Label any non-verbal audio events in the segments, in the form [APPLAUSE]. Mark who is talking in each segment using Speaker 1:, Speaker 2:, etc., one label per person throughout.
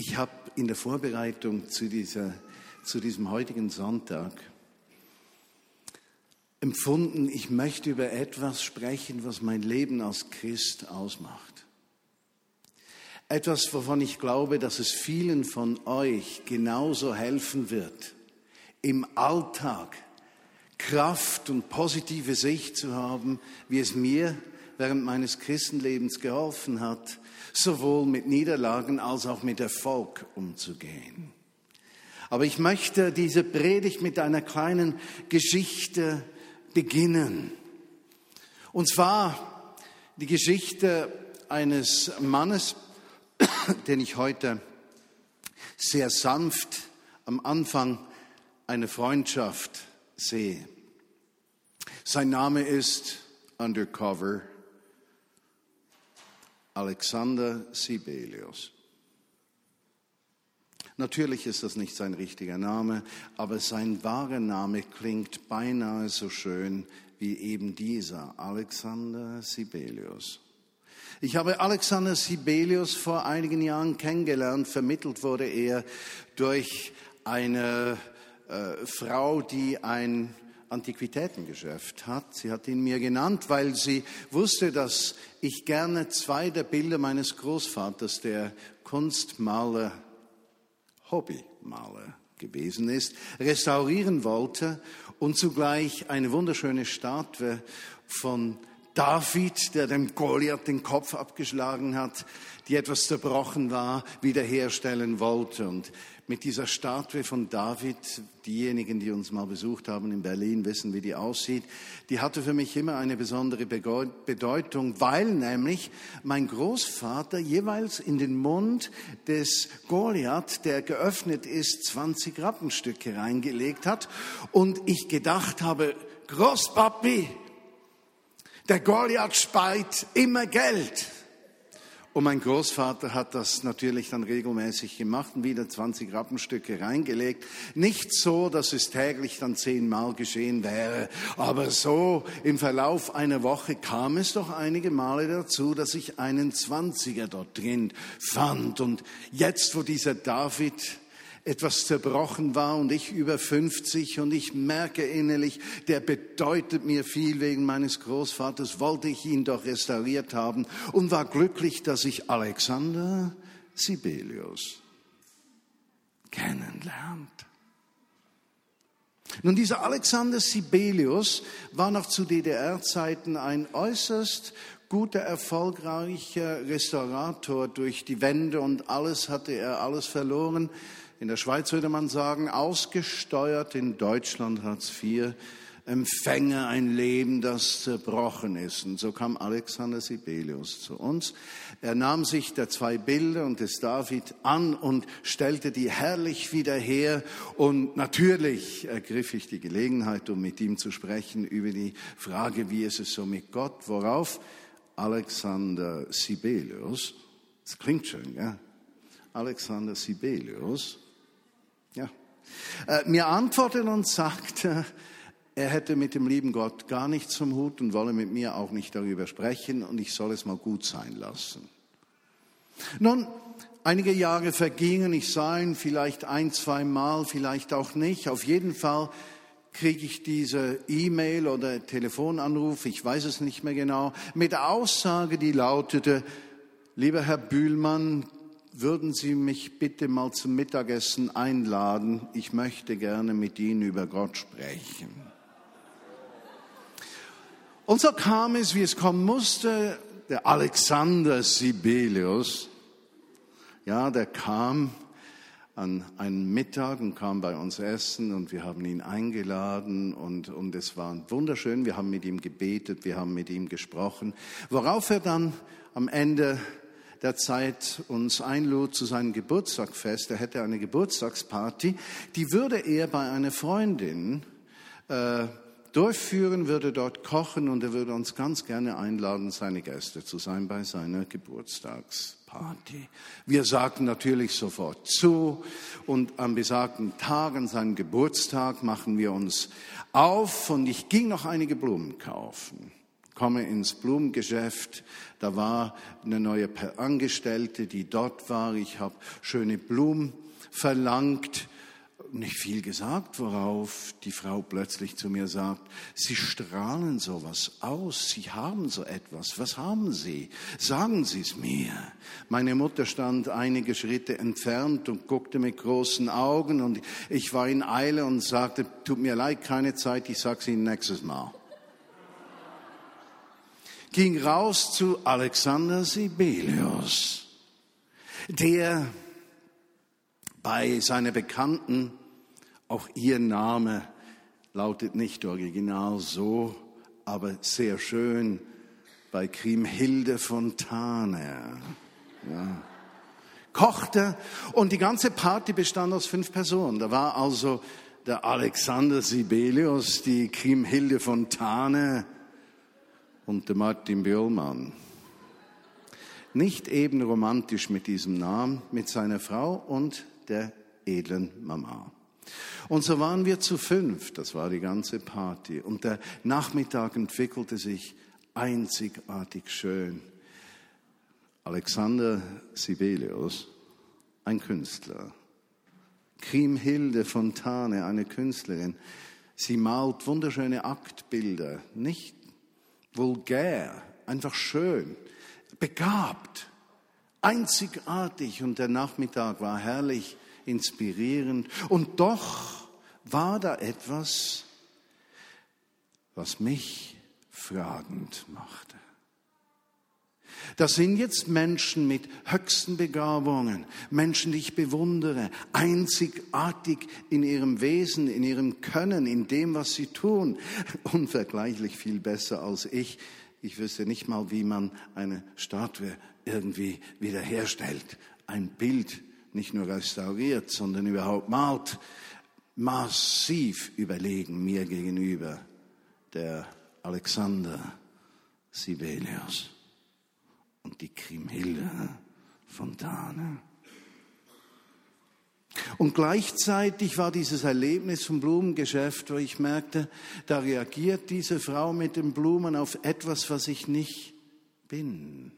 Speaker 1: Ich habe in der Vorbereitung zu, dieser, zu diesem heutigen Sonntag empfunden, ich möchte über etwas sprechen, was mein Leben als Christ ausmacht. Etwas, wovon ich glaube, dass es vielen von euch genauso helfen wird, im Alltag Kraft und positive Sicht zu haben, wie es mir während meines Christenlebens geholfen hat, sowohl mit Niederlagen als auch mit Erfolg umzugehen. Aber ich möchte diese Predigt mit einer kleinen Geschichte beginnen. Und zwar die Geschichte eines Mannes, [COUGHS] den ich heute sehr sanft am Anfang einer Freundschaft sehe. Sein Name ist Undercover Alexander Sibelius. Natürlich ist das nicht sein richtiger Name, aber sein wahrer Name klingt beinahe so schön wie eben dieser, Alexander Sibelius. Ich habe Alexander Sibelius vor einigen Jahren kennengelernt. Vermittelt wurde er durch eine äh, Frau, die ein Antiquitätengeschäft hat. Sie hat ihn mir genannt, weil sie wusste, dass ich gerne zwei der Bilder meines Großvaters, der Kunstmaler Hobbymaler gewesen ist, restaurieren wollte und zugleich eine wunderschöne Statue von David, der dem Goliath den Kopf abgeschlagen hat, die etwas zerbrochen war, wiederherstellen wollte. Und mit dieser Statue von David, diejenigen, die uns mal besucht haben in Berlin, wissen, wie die aussieht, die hatte für mich immer eine besondere Bedeutung, weil nämlich mein Großvater jeweils in den Mund des Goliath, der geöffnet ist, 20 Rappenstücke reingelegt hat und ich gedacht habe, Großpapi, der Goliath speit immer Geld. Und mein Großvater hat das natürlich dann regelmäßig gemacht und wieder 20 Rappenstücke reingelegt. Nicht so, dass es täglich dann zehnmal geschehen wäre, aber so im Verlauf einer Woche kam es doch einige Male dazu, dass ich einen Zwanziger dort drin fand. Und jetzt, wo dieser David etwas zerbrochen war und ich über 50 und ich merke innerlich, der bedeutet mir viel wegen meines Großvaters, wollte ich ihn doch restauriert haben und war glücklich, dass ich Alexander Sibelius kennenlernt. Nun, dieser Alexander Sibelius war noch zu DDR-Zeiten ein äußerst guter, erfolgreicher Restaurator durch die Wände und alles hatte er alles verloren. In der Schweiz würde man sagen, ausgesteuert, in Deutschland Hartz IV, empfänge ein Leben, das zerbrochen ist. Und so kam Alexander Sibelius zu uns. Er nahm sich der zwei Bilder und des David an und stellte die herrlich wieder her. Und natürlich ergriff ich die Gelegenheit, um mit ihm zu sprechen über die Frage, wie ist es so mit Gott, worauf Alexander Sibelius, das klingt schön, ja? Alexander Sibelius mir antwortet und sagte, er hätte mit dem lieben Gott gar nichts zum Hut und wolle mit mir auch nicht darüber sprechen und ich soll es mal gut sein lassen. Nun, einige Jahre vergingen, ich sah ihn vielleicht ein, zwei Mal, vielleicht auch nicht. Auf jeden Fall kriege ich diese E-Mail oder Telefonanruf, ich weiß es nicht mehr genau, mit Aussage, die lautete, lieber Herr Bühlmann, würden Sie mich bitte mal zum Mittagessen einladen? Ich möchte gerne mit Ihnen über Gott sprechen. Und so kam es, wie es kommen musste, der Alexander Sibelius, ja, der kam an einem Mittag und kam bei uns essen und wir haben ihn eingeladen und, und es war wunderschön. Wir haben mit ihm gebetet, wir haben mit ihm gesprochen, worauf er dann am Ende der Zeit uns einlud zu seinem Geburtstagsfest. Er hätte eine Geburtstagsparty. Die würde er bei einer Freundin äh, durchführen, würde dort kochen und er würde uns ganz gerne einladen, seine Gäste zu sein bei seiner Geburtstagsparty. Wir sagten natürlich sofort zu und am besagten Tag, an seinem Geburtstag, machen wir uns auf und ich ging noch einige Blumen kaufen komme ins Blumengeschäft, da war eine neue Angestellte, die dort war, ich habe schöne Blumen verlangt, nicht viel gesagt, worauf die Frau plötzlich zu mir sagt, Sie strahlen sowas aus, Sie haben so etwas, was haben Sie? Sagen Sie es mir. Meine Mutter stand einige Schritte entfernt und guckte mit großen Augen und ich war in Eile und sagte, tut mir leid, keine Zeit, ich sag's Ihnen nächstes Mal. Ging raus zu Alexander Sibelius, der bei seiner Bekannten, auch ihr Name lautet nicht original so, aber sehr schön, bei Kriemhilde Fontane. Ja. Kochte und die ganze Party bestand aus fünf Personen. Da war also der Alexander Sibelius, die Kriemhilde Fontane und Martin Böhlmann. Nicht eben romantisch mit diesem Namen, mit seiner Frau und der edlen Mama. Und so waren wir zu fünf, das war die ganze Party. Und der Nachmittag entwickelte sich einzigartig schön. Alexander Sibelius, ein Künstler. Kriemhilde Fontane, eine Künstlerin. Sie malt wunderschöne Aktbilder, nicht vulgär, einfach schön, begabt einzigartig und der Nachmittag war herrlich inspirierend. Und doch war da etwas, was mich fragend machte. Das sind jetzt Menschen mit höchsten Begabungen, Menschen, die ich bewundere, einzigartig in ihrem Wesen, in ihrem Können, in dem, was sie tun, [LAUGHS] unvergleichlich viel besser als ich. Ich wüsste nicht mal, wie man eine Statue irgendwie wiederherstellt. Ein Bild nicht nur restauriert, sondern überhaupt malt. Massiv überlegen mir gegenüber der Alexander Sibelius und die Kriemhilde Fontane. Und gleichzeitig war dieses Erlebnis vom Blumengeschäft, wo ich merkte, da reagiert diese Frau mit den Blumen auf etwas, was ich nicht bin.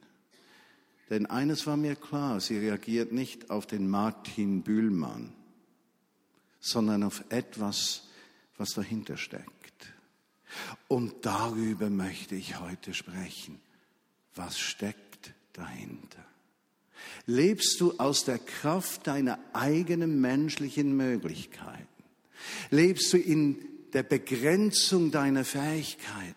Speaker 1: Denn eines war mir klar, sie reagiert nicht auf den Martin Bühlmann, sondern auf etwas, was dahinter steckt. Und darüber möchte ich heute sprechen. Was steckt dahinter? Lebst du aus der Kraft deiner eigenen menschlichen Möglichkeiten? Lebst du in der Begrenzung deiner Fähigkeiten?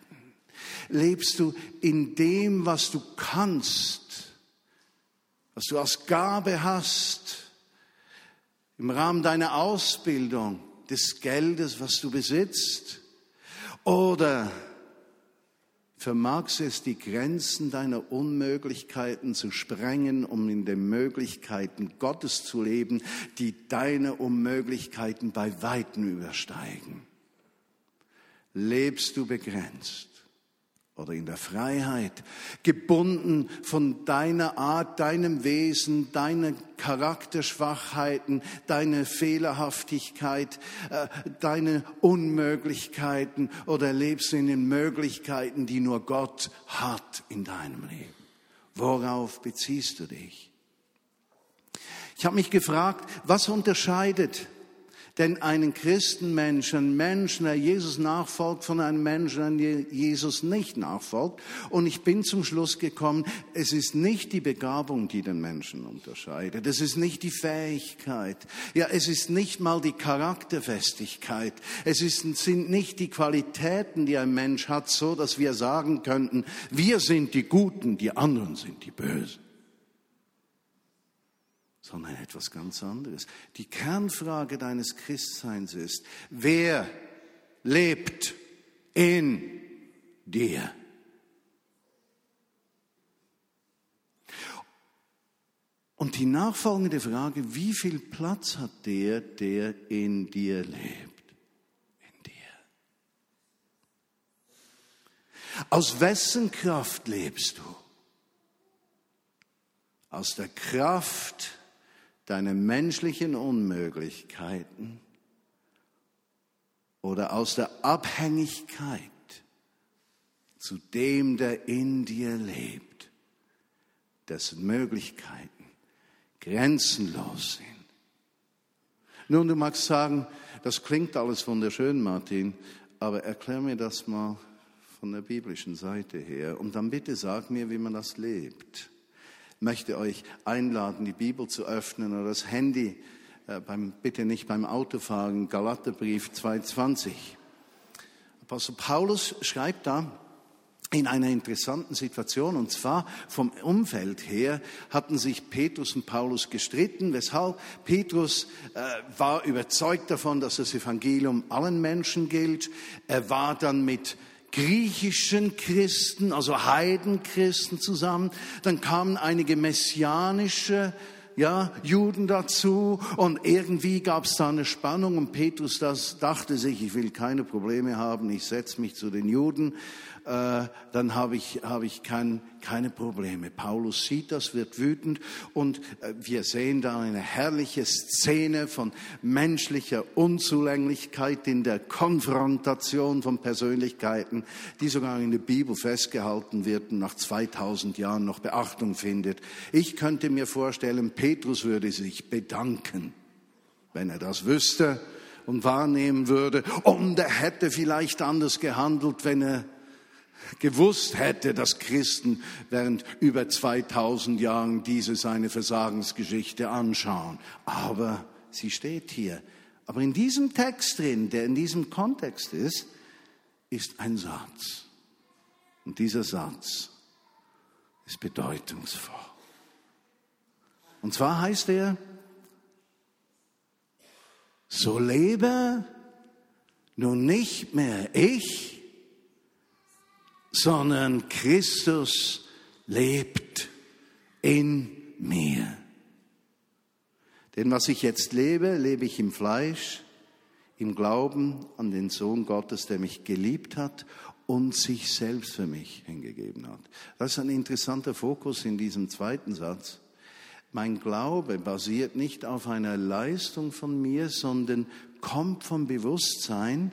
Speaker 1: Lebst du in dem, was du kannst, was du als Gabe hast, im Rahmen deiner Ausbildung, des Geldes, was du besitzt? Oder vermagst du es, die Grenzen deiner Unmöglichkeiten zu sprengen, um in den Möglichkeiten Gottes zu leben, die deine Unmöglichkeiten bei weitem übersteigen? Lebst du begrenzt? Oder in der Freiheit, gebunden von deiner Art, deinem Wesen, deinen Charakterschwachheiten, deine Fehlerhaftigkeit, äh, deine Unmöglichkeiten oder lebst in den Möglichkeiten, die nur Gott hat in deinem Leben? Worauf beziehst du dich? Ich habe mich gefragt, was unterscheidet denn einen Christenmenschen, Menschen, der Jesus nachfolgt, von einem Menschen, der Jesus nicht nachfolgt. Und ich bin zum Schluss gekommen, es ist nicht die Begabung, die den Menschen unterscheidet. Es ist nicht die Fähigkeit. Ja, es ist nicht mal die Charakterfestigkeit. Es ist, sind nicht die Qualitäten, die ein Mensch hat, so dass wir sagen könnten, wir sind die Guten, die anderen sind die Bösen sondern etwas ganz anderes. Die Kernfrage deines Christseins ist, wer lebt in dir? Und die nachfolgende Frage, wie viel Platz hat der, der in dir lebt? In dir. Aus wessen Kraft lebst du? Aus der Kraft deine menschlichen Unmöglichkeiten oder aus der Abhängigkeit zu dem, der in dir lebt, dessen Möglichkeiten grenzenlos sind. Nun, du magst sagen, das klingt alles wunderschön, Martin, aber erklär mir das mal von der biblischen Seite her und dann bitte sag mir, wie man das lebt. Möchte euch einladen, die Bibel zu öffnen oder das Handy, äh, beim, bitte nicht beim Autofahren, Galaterbrief 2,20. Apostel Paulus schreibt da, in einer interessanten Situation. Und zwar vom Umfeld her hatten sich Petrus und Paulus gestritten. Weshalb? Petrus äh, war überzeugt davon, dass das Evangelium allen Menschen gilt. Er war dann mit griechischen Christen, also Heidenchristen zusammen. Dann kamen einige messianische ja, Juden dazu. Und irgendwie gab es da eine Spannung. Und Petrus das dachte sich, ich will keine Probleme haben, ich setze mich zu den Juden äh, dann habe ich, habe ich kein, keine Probleme. Paulus sieht das, wird wütend und äh, wir sehen da eine herrliche Szene von menschlicher Unzulänglichkeit in der Konfrontation von Persönlichkeiten, die sogar in der Bibel festgehalten wird und nach 2000 Jahren noch Beachtung findet. Ich könnte mir vorstellen, Petrus würde sich bedanken, wenn er das wüsste und wahrnehmen würde. Und er hätte vielleicht anders gehandelt, wenn er gewusst hätte, dass Christen während über 2000 Jahren diese seine Versagensgeschichte anschauen. Aber sie steht hier. Aber in diesem Text drin, der in diesem Kontext ist, ist ein Satz. Und dieser Satz ist bedeutungsvoll. Und zwar heißt er, so lebe nun nicht mehr ich, sondern Christus lebt in mir. Denn was ich jetzt lebe, lebe ich im Fleisch, im Glauben an den Sohn Gottes, der mich geliebt hat und sich selbst für mich hingegeben hat. Das ist ein interessanter Fokus in diesem zweiten Satz. Mein Glaube basiert nicht auf einer Leistung von mir, sondern kommt vom Bewusstsein,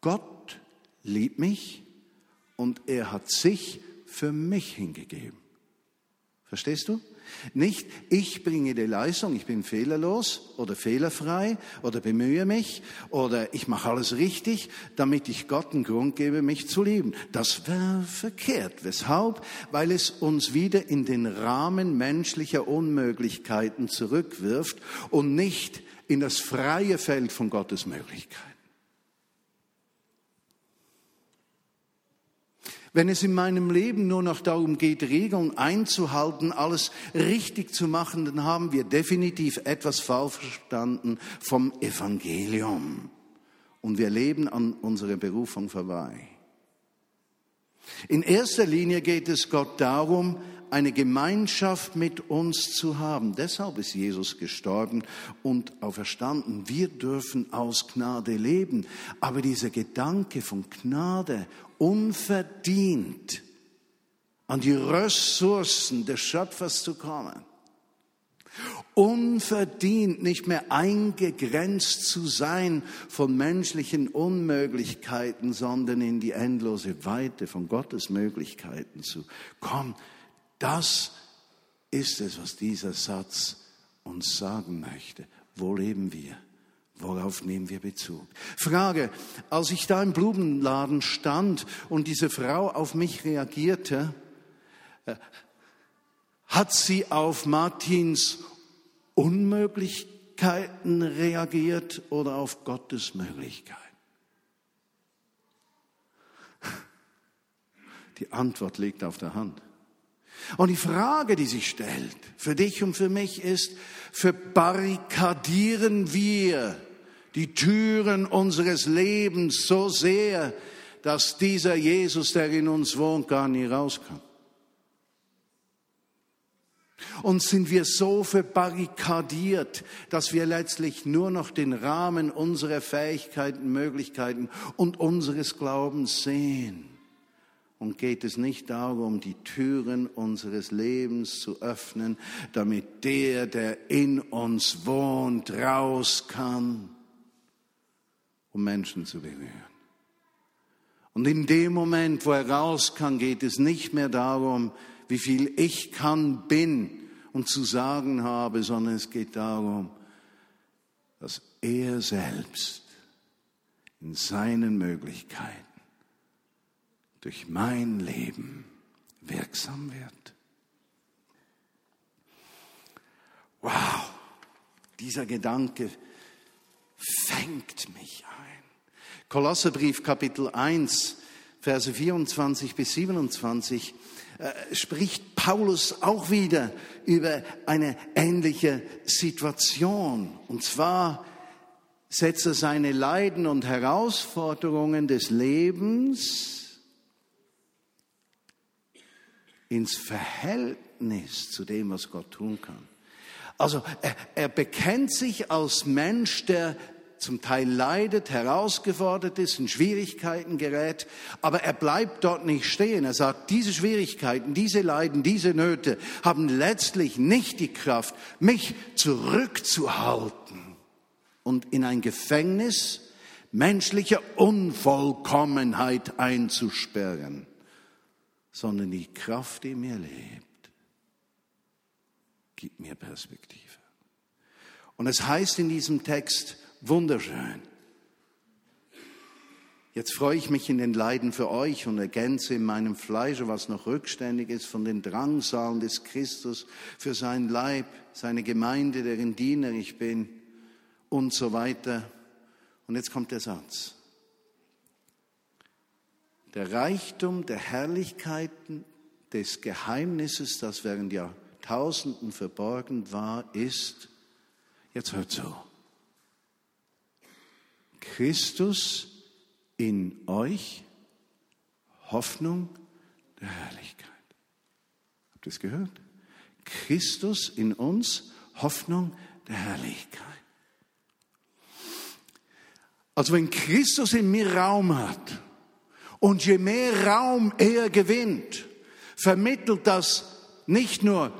Speaker 1: Gott liebt mich und er hat sich für mich hingegeben. Verstehst du? Nicht, ich bringe die Leistung, ich bin fehlerlos oder fehlerfrei oder bemühe mich oder ich mache alles richtig, damit ich Gott einen Grund gebe, mich zu lieben. Das wäre verkehrt. Weshalb? Weil es uns wieder in den Rahmen menschlicher Unmöglichkeiten zurückwirft und nicht in das freie Feld von Gottes Möglichkeiten. Wenn es in meinem Leben nur noch darum geht, Regeln einzuhalten, alles richtig zu machen, dann haben wir definitiv etwas falsch verstanden vom Evangelium. Und wir leben an unserer Berufung vorbei. In erster Linie geht es Gott darum, eine Gemeinschaft mit uns zu haben. Deshalb ist Jesus gestorben und auferstanden. Wir dürfen aus Gnade leben. Aber dieser Gedanke von Gnade unverdient an die Ressourcen des Schöpfers zu kommen, unverdient nicht mehr eingegrenzt zu sein von menschlichen Unmöglichkeiten, sondern in die endlose Weite von Gottes Möglichkeiten zu kommen. Das ist es, was dieser Satz uns sagen möchte. Wo leben wir? Worauf nehmen wir Bezug? Frage, als ich da im Blumenladen stand und diese Frau auf mich reagierte, äh, hat sie auf Martins Unmöglichkeiten reagiert oder auf Gottes Möglichkeiten? Die Antwort liegt auf der Hand. Und die Frage, die sich stellt, für dich und für mich ist, verbarrikadieren wir die Türen unseres Lebens so sehr, dass dieser Jesus, der in uns wohnt, gar nie rauskommt. Und sind wir so verbarrikadiert, dass wir letztlich nur noch den Rahmen unserer Fähigkeiten, Möglichkeiten und unseres Glaubens sehen. Und geht es nicht darum, die Türen unseres Lebens zu öffnen, damit der, der in uns wohnt, raus kann, um Menschen zu berühren. Und in dem Moment, wo er raus kann, geht es nicht mehr darum, wie viel ich kann, bin und zu sagen habe, sondern es geht darum, dass er selbst in seinen Möglichkeiten durch mein Leben wirksam wird. Wow, dieser Gedanke fängt mich ein. Kolosserbrief Kapitel 1, Verse 24 bis 27 äh, spricht Paulus auch wieder über eine ähnliche Situation. Und zwar setzt er seine Leiden und Herausforderungen des Lebens ins Verhältnis zu dem, was Gott tun kann. Also er, er bekennt sich als Mensch, der zum Teil leidet, herausgefordert ist, in Schwierigkeiten gerät, aber er bleibt dort nicht stehen. Er sagt, diese Schwierigkeiten, diese Leiden, diese Nöte haben letztlich nicht die Kraft, mich zurückzuhalten und in ein Gefängnis menschlicher Unvollkommenheit einzusperren, sondern die Kraft, die mir lebt, gibt mir Perspektive. Und es heißt in diesem Text, Wunderschön. Jetzt freue ich mich in den Leiden für euch und ergänze in meinem Fleische, was noch rückständig ist, von den Drangsalen des Christus für sein Leib, seine Gemeinde, deren Diener ich bin und so weiter. Und jetzt kommt der Satz. Der Reichtum der Herrlichkeiten des Geheimnisses, das während Jahrtausenden verborgen war, ist, jetzt hört so, Christus in euch, Hoffnung der Herrlichkeit. Habt ihr es gehört? Christus in uns, Hoffnung der Herrlichkeit. Also wenn Christus in mir Raum hat und je mehr Raum er gewinnt, vermittelt das nicht nur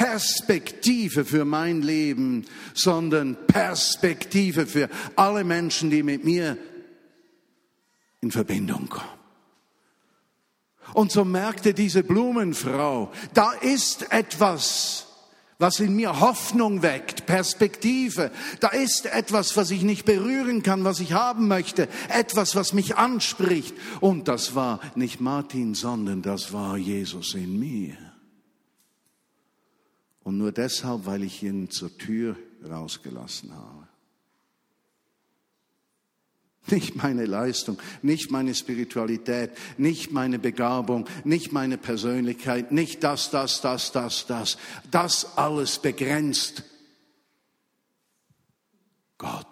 Speaker 1: Perspektive für mein Leben, sondern Perspektive für alle Menschen, die mit mir in Verbindung kommen. Und so merkte diese Blumenfrau, da ist etwas, was in mir Hoffnung weckt, Perspektive. Da ist etwas, was ich nicht berühren kann, was ich haben möchte, etwas, was mich anspricht. Und das war nicht Martin, sondern das war Jesus in mir. Und nur deshalb, weil ich ihn zur Tür rausgelassen habe. Nicht meine Leistung, nicht meine Spiritualität, nicht meine Begabung, nicht meine Persönlichkeit, nicht das, das, das, das, das. Das alles begrenzt Gott.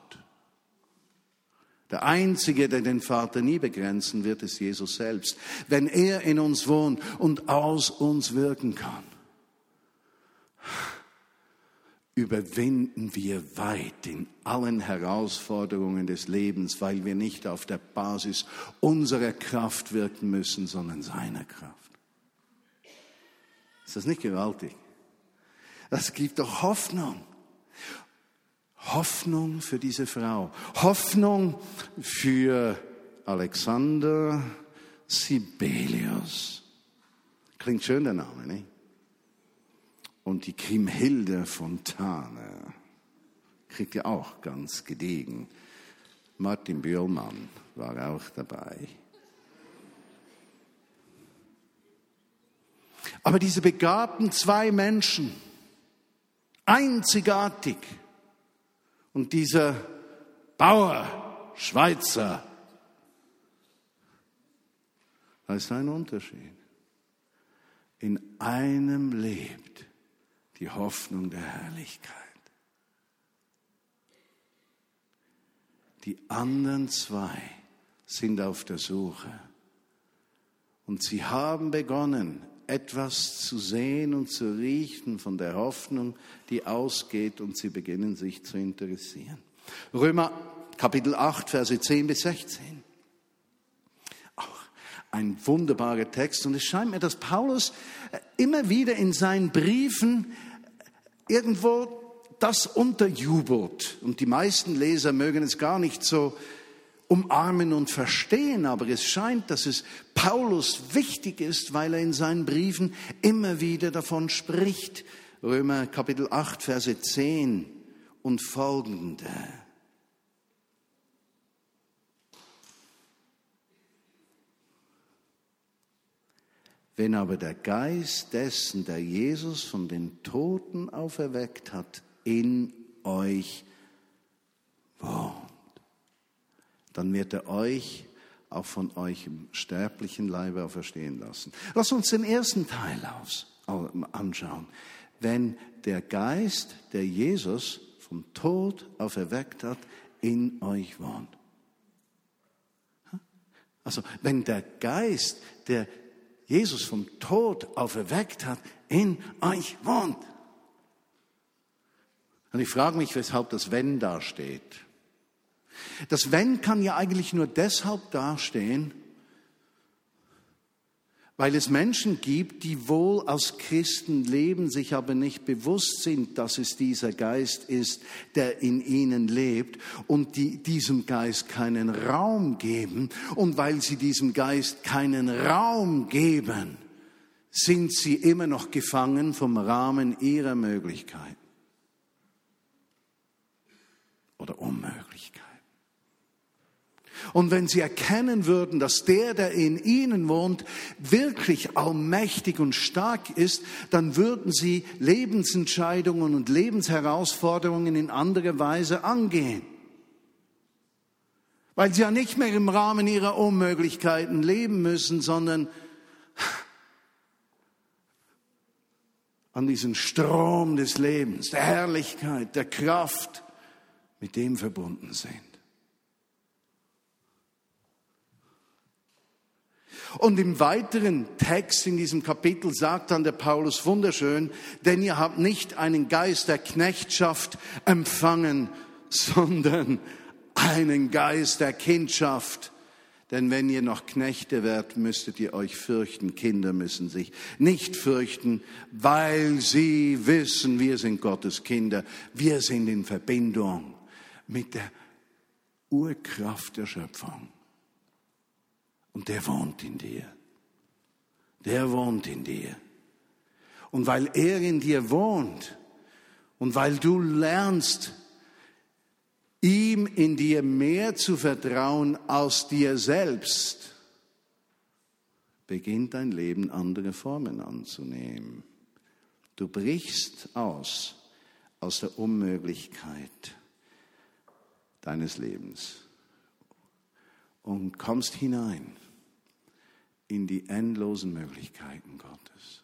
Speaker 1: Der Einzige, der den Vater nie begrenzen wird, ist Jesus selbst. Wenn er in uns wohnt und aus uns wirken kann überwinden wir weit in allen Herausforderungen des Lebens, weil wir nicht auf der Basis unserer Kraft wirken müssen, sondern seiner Kraft. Ist das nicht gewaltig? Das gibt doch Hoffnung. Hoffnung für diese Frau. Hoffnung für Alexander Sibelius. Klingt schön der Name, nicht? Und die Kriemhilde Fontane kriegt ja auch ganz gediegen. Martin Böhlmann war auch dabei. Aber diese begabten zwei Menschen, einzigartig, und dieser Bauer, Schweizer, da ist ein Unterschied. In einem lebt die Hoffnung der Herrlichkeit. Die anderen zwei sind auf der Suche und sie haben begonnen, etwas zu sehen und zu riechen von der Hoffnung, die ausgeht und sie beginnen sich zu interessieren. Römer Kapitel 8, Verse 10 bis 16. Auch ein wunderbarer Text und es scheint mir, dass Paulus immer wieder in seinen Briefen irgendwo das unterjubelt. Und die meisten Leser mögen es gar nicht so umarmen und verstehen, aber es scheint, dass es Paulus wichtig ist, weil er in seinen Briefen immer wieder davon spricht. Römer Kapitel 8, Verse 10 und folgende. Wenn aber der Geist dessen, der Jesus von den Toten auferweckt hat, in euch wohnt, dann wird er euch auch von euch im sterblichen Leibe auferstehen lassen. Lass uns den ersten Teil anschauen. Wenn der Geist, der Jesus vom Tod auferweckt hat, in euch wohnt. Also wenn der Geist, der Jesus vom Tod auferweckt hat, in euch wohnt. Und ich frage mich, weshalb das Wenn da steht. Das Wenn kann ja eigentlich nur deshalb dastehen, weil es Menschen gibt, die wohl als Christen leben, sich aber nicht bewusst sind, dass es dieser Geist ist, der in ihnen lebt und die diesem Geist keinen Raum geben. Und weil sie diesem Geist keinen Raum geben, sind sie immer noch gefangen vom Rahmen ihrer Möglichkeiten oder Unmöglichkeiten. Und wenn sie erkennen würden, dass der, der in ihnen wohnt, wirklich allmächtig und stark ist, dann würden sie Lebensentscheidungen und Lebensherausforderungen in anderer Weise angehen. Weil sie ja nicht mehr im Rahmen ihrer Unmöglichkeiten leben müssen, sondern an diesen Strom des Lebens, der Herrlichkeit, der Kraft, mit dem verbunden sind. Und im weiteren Text in diesem Kapitel sagt dann der Paulus wunderschön, denn ihr habt nicht einen Geist der Knechtschaft empfangen, sondern einen Geist der Kindschaft. Denn wenn ihr noch Knechte werdet, müsstet ihr euch fürchten. Kinder müssen sich nicht fürchten, weil sie wissen, wir sind Gottes Kinder. Wir sind in Verbindung mit der Urkraft der Schöpfung. Und der wohnt in dir. Der wohnt in dir. Und weil er in dir wohnt und weil du lernst, ihm in dir mehr zu vertrauen als dir selbst, beginnt dein Leben andere Formen anzunehmen. Du brichst aus aus der Unmöglichkeit deines Lebens und kommst hinein in die endlosen Möglichkeiten Gottes.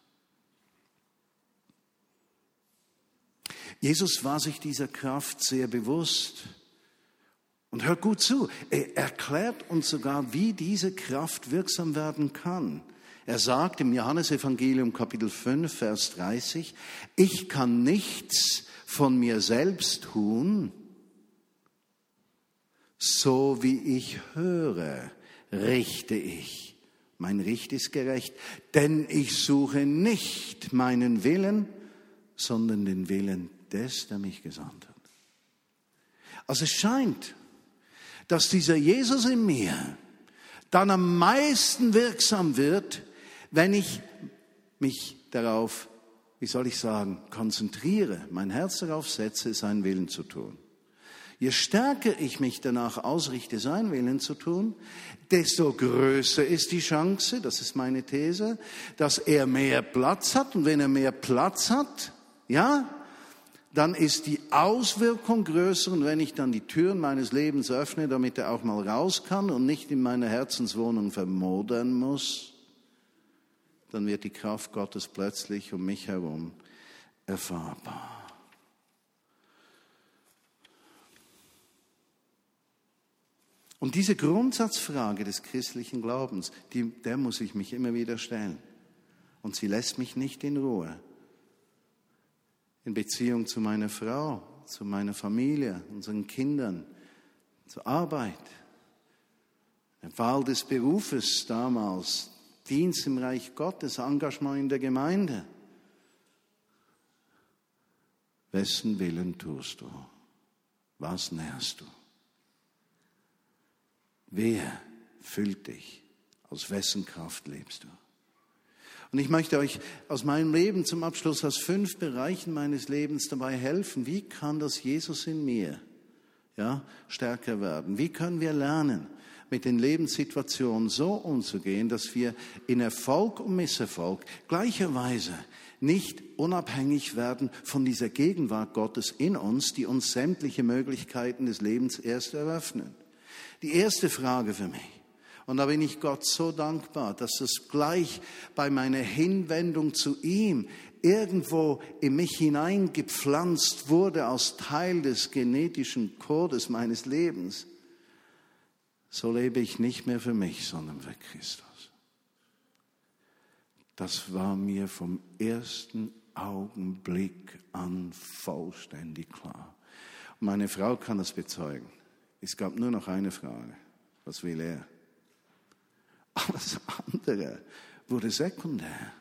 Speaker 1: Jesus war sich dieser Kraft sehr bewusst. Und hört gut zu, er erklärt uns sogar, wie diese Kraft wirksam werden kann. Er sagt im Johannesevangelium Kapitel 5, Vers 30, ich kann nichts von mir selbst tun, so wie ich höre, richte ich mein Richt ist gerecht, denn ich suche nicht meinen Willen, sondern den Willen des, der mich gesandt hat. Also es scheint, dass dieser Jesus in mir dann am meisten wirksam wird, wenn ich mich darauf, wie soll ich sagen, konzentriere, mein Herz darauf setze, seinen Willen zu tun. Je stärker ich mich danach ausrichte, sein Willen zu tun, desto größer ist die Chance, das ist meine These, dass er mehr Platz hat. Und wenn er mehr Platz hat, ja, dann ist die Auswirkung größer. Und wenn ich dann die Türen meines Lebens öffne, damit er auch mal raus kann und nicht in meiner Herzenswohnung vermodern muss, dann wird die Kraft Gottes plötzlich um mich herum erfahrbar. Und diese Grundsatzfrage des christlichen Glaubens, die, der muss ich mich immer wieder stellen. Und sie lässt mich nicht in Ruhe. In Beziehung zu meiner Frau, zu meiner Familie, unseren Kindern, zur Arbeit. Der Wahl des Berufes damals, Dienst im Reich Gottes, Engagement in der Gemeinde. Wessen Willen tust du? Was nährst du? Wer füllt dich? Aus wessen Kraft lebst du? Und ich möchte euch aus meinem Leben zum Abschluss aus fünf Bereichen meines Lebens dabei helfen. Wie kann das Jesus in mir ja, stärker werden? Wie können wir lernen, mit den Lebenssituationen so umzugehen, dass wir in Erfolg und Misserfolg gleicherweise nicht unabhängig werden von dieser Gegenwart Gottes in uns, die uns sämtliche Möglichkeiten des Lebens erst eröffnen. Die erste Frage für mich, und da bin ich Gott so dankbar, dass es gleich bei meiner Hinwendung zu ihm irgendwo in mich hineingepflanzt wurde als Teil des genetischen Codes meines Lebens. So lebe ich nicht mehr für mich, sondern für Christus. Das war mir vom ersten Augenblick an vollständig klar. Meine Frau kann das bezeugen. Es gab nur noch eine Frage. Was will er? Alles andere wurde sekundär.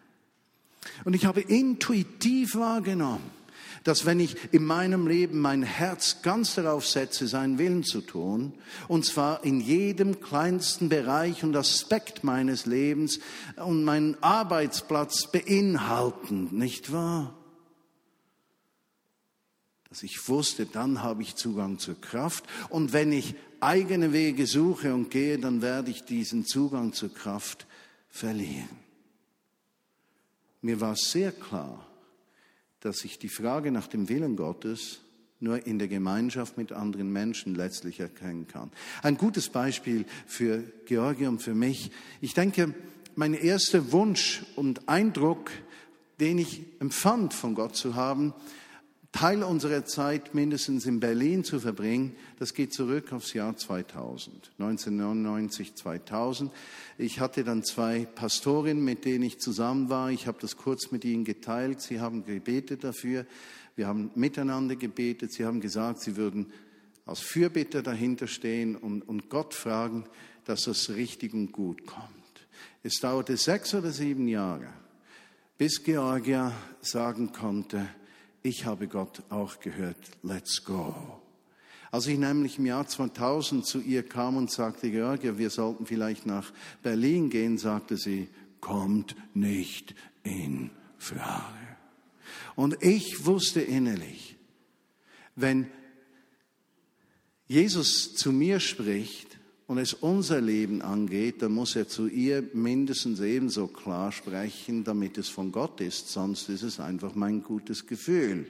Speaker 1: Und ich habe intuitiv wahrgenommen, dass wenn ich in meinem Leben mein Herz ganz darauf setze, seinen Willen zu tun, und zwar in jedem kleinsten Bereich und Aspekt meines Lebens und meinen Arbeitsplatz beinhalten, nicht wahr? Dass ich wusste, dann habe ich Zugang zur Kraft und wenn ich eigene Wege suche und gehe, dann werde ich diesen Zugang zur Kraft verlieren. Mir war sehr klar, dass ich die Frage nach dem Willen Gottes nur in der Gemeinschaft mit anderen Menschen letztlich erkennen kann. Ein gutes Beispiel für Georgi und für mich. Ich denke, mein erster Wunsch und Eindruck, den ich empfand von Gott zu haben, Teil unserer Zeit mindestens in Berlin zu verbringen, das geht zurück aufs Jahr 2000, 1999, 2000. Ich hatte dann zwei Pastorinnen, mit denen ich zusammen war. Ich habe das kurz mit ihnen geteilt. Sie haben gebetet dafür. Wir haben miteinander gebetet. Sie haben gesagt, sie würden als Fürbitter dahinter stehen und, und Gott fragen, dass es richtig und gut kommt. Es dauerte sechs oder sieben Jahre, bis Georgia sagen konnte, ich habe Gott auch gehört, let's go. Als ich nämlich im Jahr 2000 zu ihr kam und sagte, Georgia, wir sollten vielleicht nach Berlin gehen, sagte sie, kommt nicht in Frage. Und ich wusste innerlich, wenn Jesus zu mir spricht, und es unser Leben angeht, dann muss er zu ihr mindestens ebenso klar sprechen, damit es von Gott ist. Sonst ist es einfach mein gutes Gefühl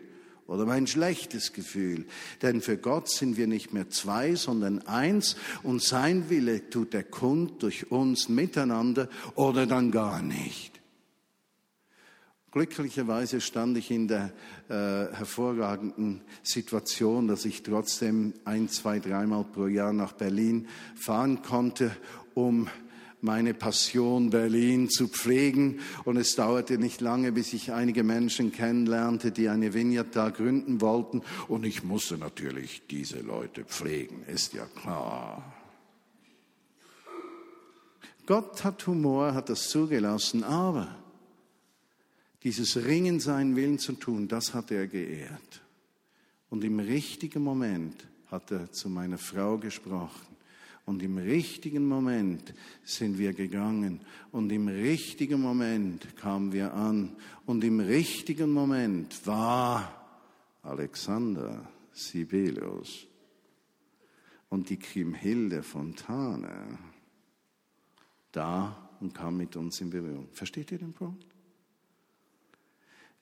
Speaker 1: oder mein schlechtes Gefühl. Denn für Gott sind wir nicht mehr zwei, sondern eins und sein Wille tut er kund durch uns miteinander oder dann gar nicht. Glücklicherweise stand ich in der äh, hervorragenden Situation, dass ich trotzdem ein, zwei, dreimal pro Jahr nach Berlin fahren konnte, um meine Passion Berlin zu pflegen. Und es dauerte nicht lange, bis ich einige Menschen kennenlernte, die eine Vineyard da gründen wollten. Und ich musste natürlich diese Leute pflegen, ist ja klar. Gott hat Humor, hat das zugelassen, aber dieses Ringen, seinen Willen zu tun, das hat er geehrt. Und im richtigen Moment hat er zu meiner Frau gesprochen. Und im richtigen Moment sind wir gegangen. Und im richtigen Moment kamen wir an. Und im richtigen Moment war Alexander Sibelius und die Kriemhilde Fontane da und kam mit uns in Berührung. Versteht ihr den Punkt?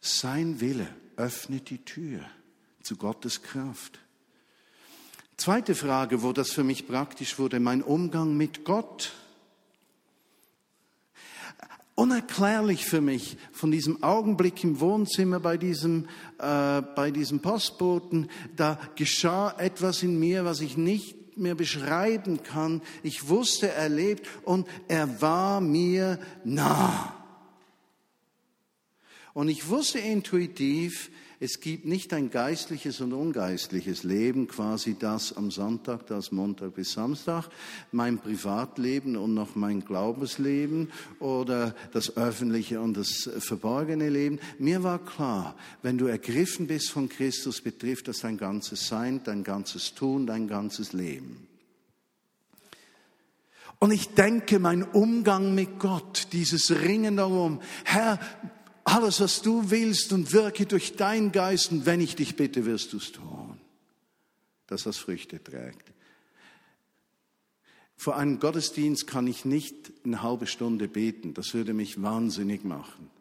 Speaker 1: Sein Wille öffnet die Tür zu Gottes Kraft. Zweite Frage, wo das für mich praktisch wurde, mein Umgang mit Gott. Unerklärlich für mich von diesem Augenblick im Wohnzimmer bei diesem, äh, bei diesem Postboten, da geschah etwas in mir, was ich nicht mehr beschreiben kann. Ich wusste, er lebt und er war mir nah. Und ich wusste intuitiv, es gibt nicht ein geistliches und ungeistliches Leben, quasi das am Sonntag, das Montag bis Samstag, mein Privatleben und noch mein Glaubensleben oder das öffentliche und das verborgene Leben. Mir war klar, wenn du ergriffen bist von Christus, betrifft das dein ganzes Sein, dein ganzes Tun, dein ganzes Leben. Und ich denke, mein Umgang mit Gott, dieses Ringen darum, Herr, alles, was du willst und wirke durch deinen Geist und wenn ich dich bitte, wirst du es tun, dass das Früchte trägt. Vor einem Gottesdienst kann ich nicht eine halbe Stunde beten, das würde mich wahnsinnig machen.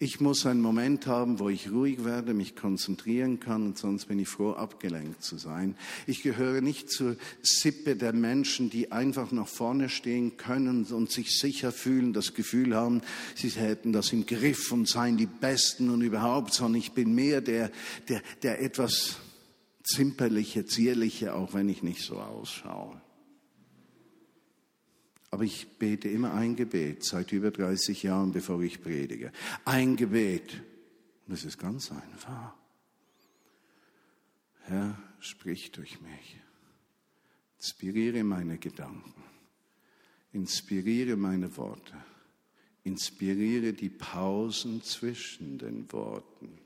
Speaker 1: Ich muss einen Moment haben, wo ich ruhig werde, mich konzentrieren kann und sonst bin ich froh, abgelenkt zu sein. Ich gehöre nicht zur Sippe der Menschen, die einfach nach vorne stehen können und sich sicher fühlen, das Gefühl haben, sie hätten das im Griff und seien die Besten und überhaupt, sondern ich bin mehr der, der, der etwas zimperliche, zierliche, auch wenn ich nicht so ausschaue. Aber ich bete immer ein Gebet seit über 30 Jahren, bevor ich predige. Ein Gebet. Und es ist ganz einfach. Herr, sprich durch mich. Inspiriere meine Gedanken. Inspiriere meine Worte. Inspiriere die Pausen zwischen den Worten.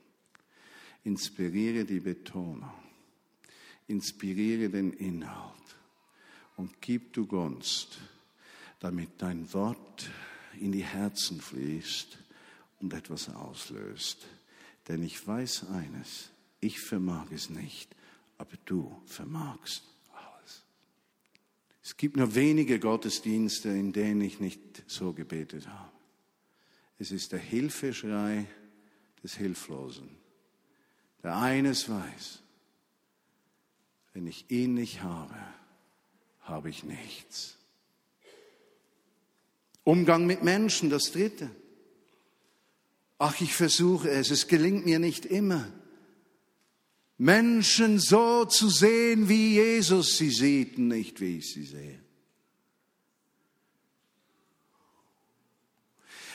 Speaker 1: Inspiriere die Betonung. Inspiriere den Inhalt. Und gib du Gunst damit dein Wort in die Herzen fließt und etwas auslöst. Denn ich weiß eines, ich vermag es nicht, aber du vermagst alles. Es gibt nur wenige Gottesdienste, in denen ich nicht so gebetet habe. Es ist der Hilfeschrei des Hilflosen, der eines weiß, wenn ich ihn nicht habe, habe ich nichts. Umgang mit Menschen, das dritte. Ach, ich versuche es, es gelingt mir nicht immer. Menschen so zu sehen, wie Jesus sie sieht, nicht wie ich sie sehe.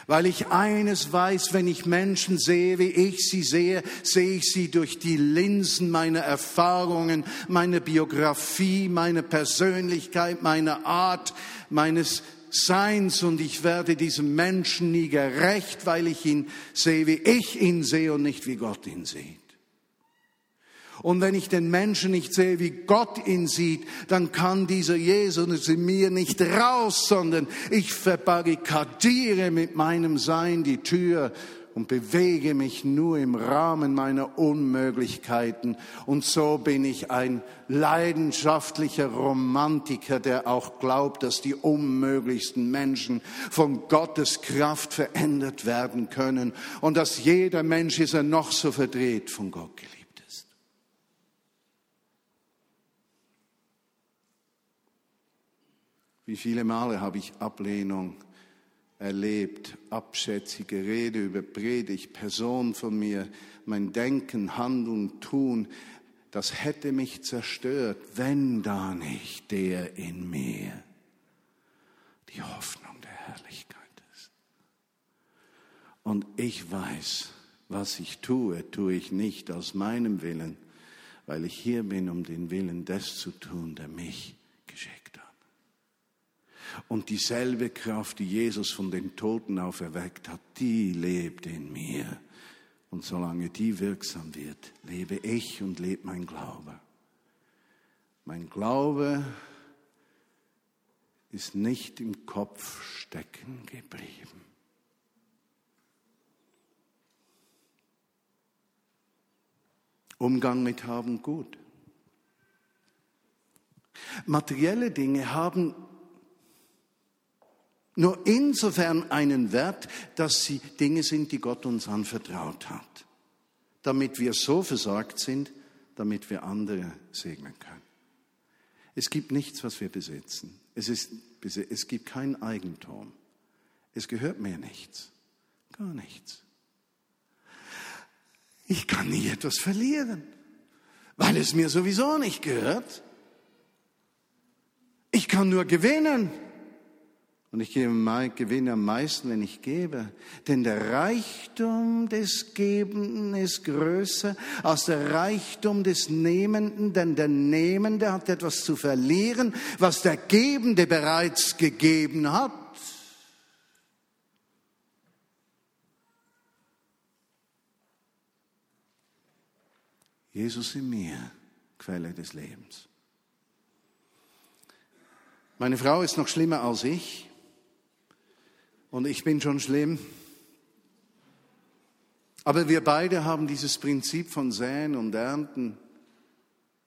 Speaker 1: Weil ich eines weiß, wenn ich Menschen sehe, wie ich sie sehe, sehe ich sie durch die Linsen meiner Erfahrungen, meiner Biografie, meiner Persönlichkeit, meiner Art, meines Seins und ich werde diesem Menschen nie gerecht, weil ich ihn sehe, wie ich ihn sehe und nicht wie Gott ihn sieht. Und wenn ich den Menschen nicht sehe, wie Gott ihn sieht, dann kann dieser Jesus in mir nicht raus, sondern ich verbarrikadiere mit meinem Sein die Tür und bewege mich nur im Rahmen meiner Unmöglichkeiten. Und so bin ich ein leidenschaftlicher Romantiker, der auch glaubt, dass die unmöglichsten Menschen von Gottes Kraft verändert werden können und dass jeder Mensch, ist er noch so verdreht, von Gott geliebt ist. Wie viele Male habe ich Ablehnung erlebt, abschätzige Rede über Predigt, Person von mir, mein Denken, Handeln, Tun, das hätte mich zerstört, wenn da nicht der in mir die Hoffnung der Herrlichkeit ist. Und ich weiß, was ich tue, tue ich nicht aus meinem Willen, weil ich hier bin, um den Willen des zu tun, der mich. Und dieselbe Kraft, die Jesus von den Toten auferweckt hat, die lebt in mir. Und solange die wirksam wird, lebe ich und lebt mein Glaube. Mein Glaube ist nicht im Kopf stecken geblieben. Umgang mit haben gut. Materielle Dinge haben nur insofern einen Wert, dass sie Dinge sind, die Gott uns anvertraut hat, damit wir so versorgt sind, damit wir andere segnen können. Es gibt nichts, was wir besitzen. Es, ist, es gibt kein Eigentum. Es gehört mir nichts. Gar nichts. Ich kann nie etwas verlieren, weil es mir sowieso nicht gehört. Ich kann nur gewinnen. Und ich gewinne am meisten, wenn ich gebe. Denn der Reichtum des Gebenden ist größer als der Reichtum des Nehmenden, denn der Nehmende hat etwas zu verlieren, was der Gebende bereits gegeben hat. Jesus in mir, Quelle des Lebens. Meine Frau ist noch schlimmer als ich und ich bin schon schlimm. Aber wir beide haben dieses Prinzip von Säen und Ernten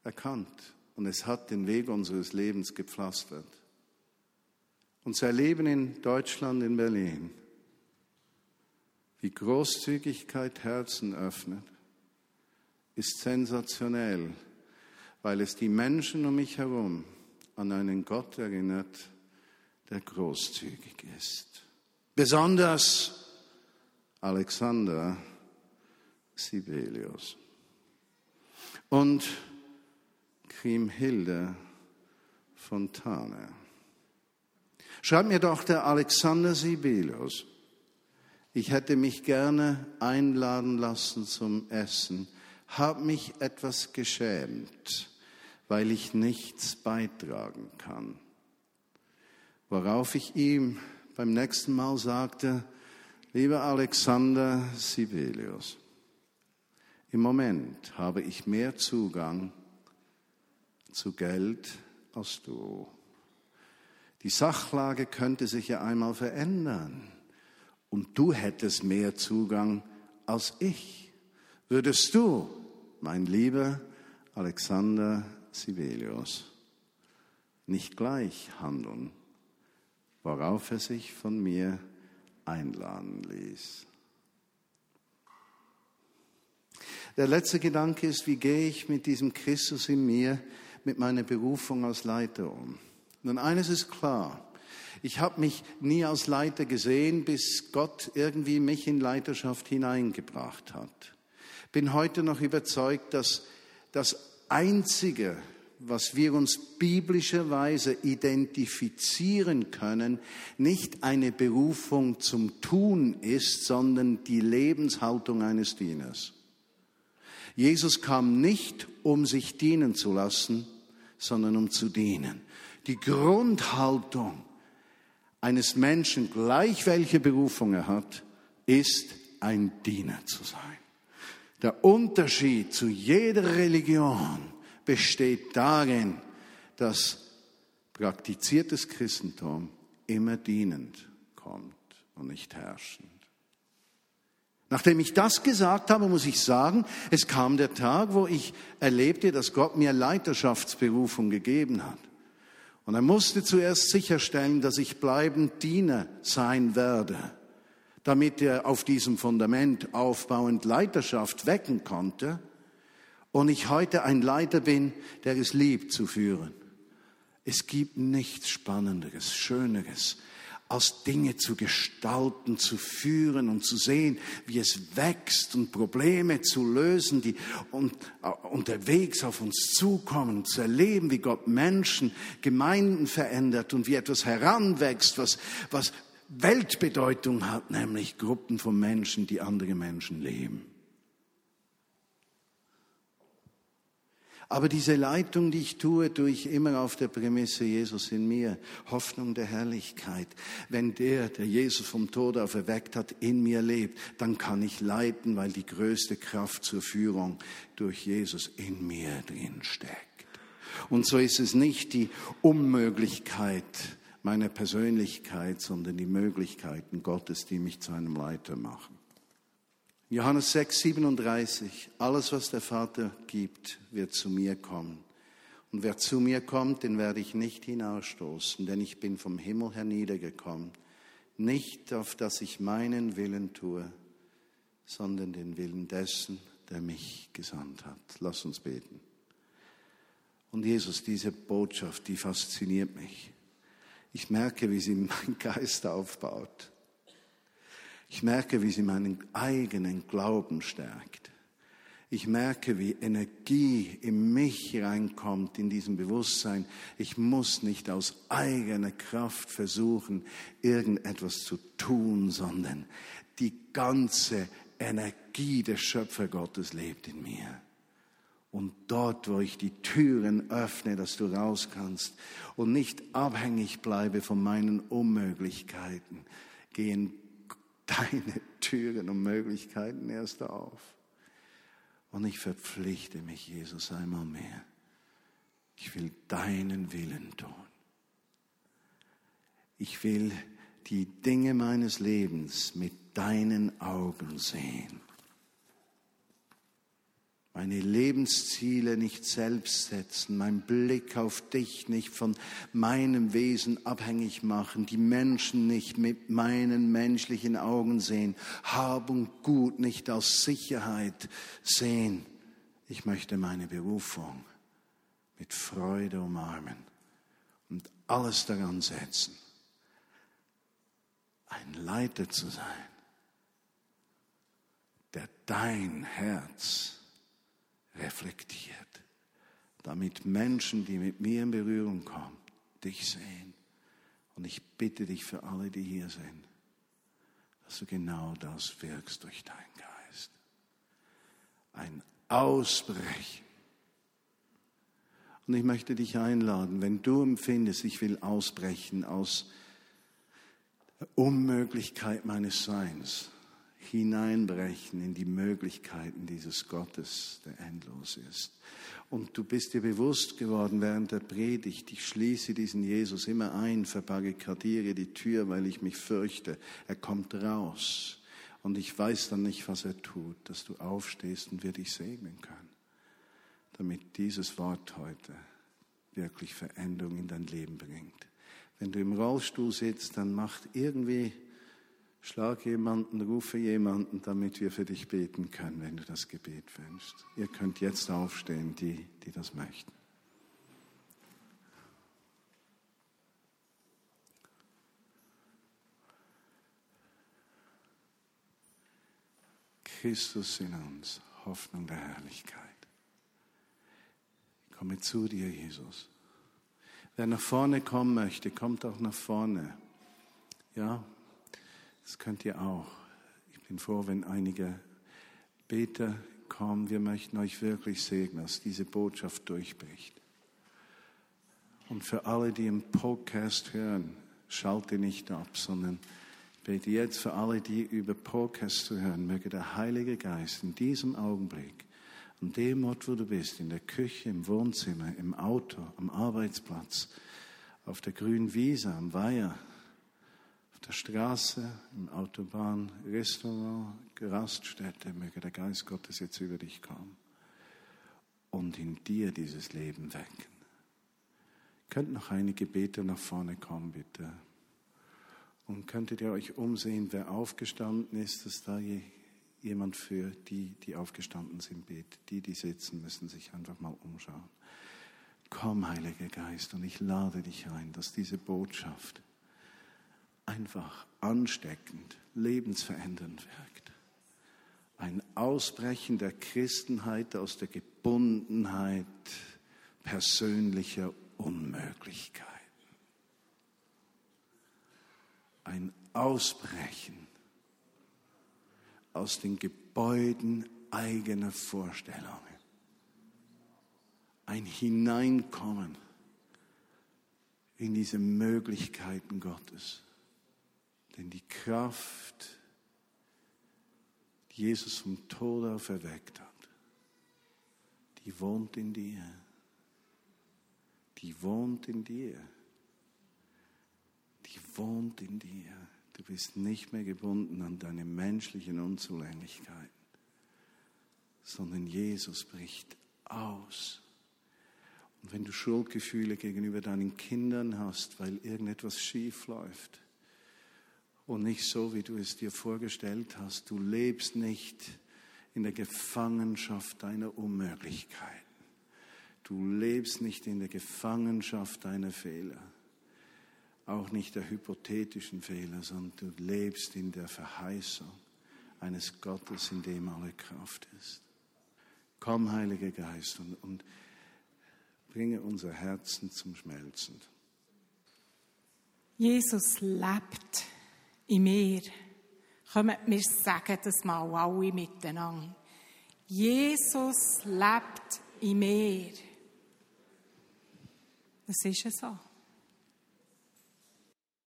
Speaker 1: erkannt und es hat den Weg unseres Lebens gepflastert. Unser Leben in Deutschland, in Berlin, wie Großzügigkeit Herzen öffnet, ist sensationell, weil es die Menschen um mich herum an einen Gott erinnert, der großzügig ist. Besonders Alexander Sibelius und Kriemhilde Fontane. Schreibt mir doch der Alexander Sibelius, ich hätte mich gerne einladen lassen zum Essen, habe mich etwas geschämt, weil ich nichts beitragen kann. Worauf ich ihm beim nächsten Mal sagte, lieber Alexander Sibelius, im Moment habe ich mehr Zugang zu Geld als du. Die Sachlage könnte sich ja einmal verändern und du hättest mehr Zugang als ich. Würdest du, mein lieber Alexander Sibelius, nicht gleich handeln, worauf er sich von mir einladen ließ? Der letzte Gedanke ist, wie gehe ich mit diesem Christus in mir, mit meiner Berufung als Leiter um? Nun, eines ist klar. Ich habe mich nie als Leiter gesehen, bis Gott irgendwie mich in Leiterschaft hineingebracht hat. Bin heute noch überzeugt, dass das Einzige, was wir uns biblischerweise identifizieren können, nicht eine Berufung zum Tun ist, sondern die Lebenshaltung eines Dieners. Jesus kam nicht, um sich dienen zu lassen, sondern um zu dienen. Die Grundhaltung eines Menschen, gleich welche Berufung er hat, ist ein Diener zu sein. Der Unterschied zu jeder Religion besteht darin, dass praktiziertes Christentum immer dienend kommt und nicht herrschend. Nachdem ich das gesagt habe, muss ich sagen, es kam der Tag, wo ich erlebte, dass Gott mir Leiterschaftsberufung gegeben hat. Und er musste zuerst sicherstellen, dass ich bleibend Diener sein werde, damit er auf diesem Fundament aufbauend Leiterschaft wecken konnte und ich heute ein Leiter bin, der es liebt zu führen. Es gibt nichts Spannenderes, Schöneres, als Dinge zu gestalten, zu führen und zu sehen, wie es wächst und Probleme zu lösen, die uh, unterwegs auf uns zukommen, zu erleben, wie Gott Menschen, Gemeinden verändert und wie etwas heranwächst, was, was Weltbedeutung hat, nämlich Gruppen von Menschen, die andere Menschen leben. Aber diese Leitung, die ich tue, tue ich immer auf der Prämisse Jesus in mir, Hoffnung der Herrlichkeit. Wenn der, der Jesus vom Tod auferweckt hat, in mir lebt, dann kann ich leiten, weil die größte Kraft zur Führung durch Jesus in mir drin steckt. Und so ist es nicht die Unmöglichkeit meiner Persönlichkeit, sondern die Möglichkeiten Gottes, die mich zu einem Leiter machen. Johannes 6, 37, alles, was der Vater gibt, wird zu mir kommen. Und wer zu mir kommt, den werde ich nicht hinausstoßen, denn ich bin vom Himmel herniedergekommen, nicht auf dass ich meinen Willen tue, sondern den Willen dessen, der mich gesandt hat. Lass uns beten. Und Jesus, diese Botschaft, die fasziniert mich. Ich merke, wie sie meinen Geist aufbaut. Ich merke, wie sie meinen eigenen Glauben stärkt. Ich merke, wie Energie in mich reinkommt, in diesem Bewusstsein. Ich muss nicht aus eigener Kraft versuchen, irgendetwas zu tun, sondern die ganze Energie des Schöpfergottes lebt in mir. Und dort, wo ich die Türen öffne, dass du raus kannst und nicht abhängig bleibe von meinen Unmöglichkeiten, gehen deine Türen und Möglichkeiten erst auf. Und ich verpflichte mich, Jesus, einmal mehr. Ich will deinen Willen tun. Ich will die Dinge meines Lebens mit deinen Augen sehen. Meine Lebensziele nicht selbst setzen, mein Blick auf dich nicht von meinem Wesen abhängig machen, die Menschen nicht mit meinen menschlichen Augen sehen, Hab und Gut nicht aus Sicherheit sehen. Ich möchte meine Berufung mit Freude umarmen und alles daran setzen, ein Leiter zu sein, der dein Herz reflektiert, damit Menschen, die mit mir in Berührung kommen, dich sehen. Und ich bitte dich für alle, die hier sind, dass du genau das wirkst durch deinen Geist. Ein Ausbrechen. Und ich möchte dich einladen, wenn du empfindest, ich will ausbrechen aus der Unmöglichkeit meines Seins, hineinbrechen in die Möglichkeiten dieses Gottes, der endlos ist. Und du bist dir bewusst geworden während der Predigt, ich schließe diesen Jesus immer ein, verbarrikadiere die Tür, weil ich mich fürchte. Er kommt raus. Und ich weiß dann nicht, was er tut, dass du aufstehst und wir dich segnen können. Damit dieses Wort heute wirklich Veränderung in dein Leben bringt. Wenn du im Rollstuhl sitzt, dann macht irgendwie Schlag jemanden, rufe jemanden, damit wir für dich beten können, wenn du das Gebet wünschst. Ihr könnt jetzt aufstehen, die, die das möchten. Christus in uns, Hoffnung der Herrlichkeit. Ich komme zu dir, Jesus. Wer nach vorne kommen möchte, kommt auch nach vorne. Ja, das könnt ihr auch. Ich bin froh, wenn einige Beter kommen. Wir möchten euch wirklich segnen, dass diese Botschaft durchbricht. Und für alle, die im Podcast hören, schalte nicht ab, sondern bete jetzt für alle, die über Podcast hören, möge der Heilige Geist in diesem Augenblick, an dem Ort, wo du bist, in der Küche, im Wohnzimmer, im Auto, am Arbeitsplatz, auf der grünen Wiese, am Weiher, der Straße, im Autobahn, Restaurant, Raststätte, möge der Geist Gottes jetzt über dich kommen und in dir dieses Leben wecken. Könnt noch einige Beter nach vorne kommen, bitte. Und könntet ihr euch umsehen, wer aufgestanden ist, dass da jemand für die, die aufgestanden sind, betet. Die, die sitzen, müssen sich einfach mal umschauen. Komm, Heiliger Geist, und ich lade dich ein, dass diese Botschaft einfach ansteckend, lebensverändernd wirkt. Ein Ausbrechen der Christenheit aus der Gebundenheit persönlicher Unmöglichkeiten. Ein Ausbrechen aus den Gebäuden eigener Vorstellungen. Ein Hineinkommen in diese Möglichkeiten Gottes. Denn die Kraft, die Jesus vom Tod auferweckt hat, die wohnt in dir. Die wohnt in dir. Die wohnt in dir. Du bist nicht mehr gebunden an deine menschlichen Unzulänglichkeiten, sondern Jesus bricht aus. Und wenn du Schuldgefühle gegenüber deinen Kindern hast, weil irgendetwas schief läuft, und nicht so, wie du es dir vorgestellt hast. Du lebst nicht in der Gefangenschaft deiner Unmöglichkeiten. Du lebst nicht in der Gefangenschaft deiner Fehler, auch nicht der hypothetischen Fehler, sondern du lebst in der Verheißung eines Gottes, in dem alle Kraft ist. Komm, Heiliger Geist, und, und bringe unser Herzen zum Schmelzen.
Speaker 2: Jesus lebt in mir. Kommen wir sagen das mal alle miteinander. Jesus lebt in mir. Das ist so.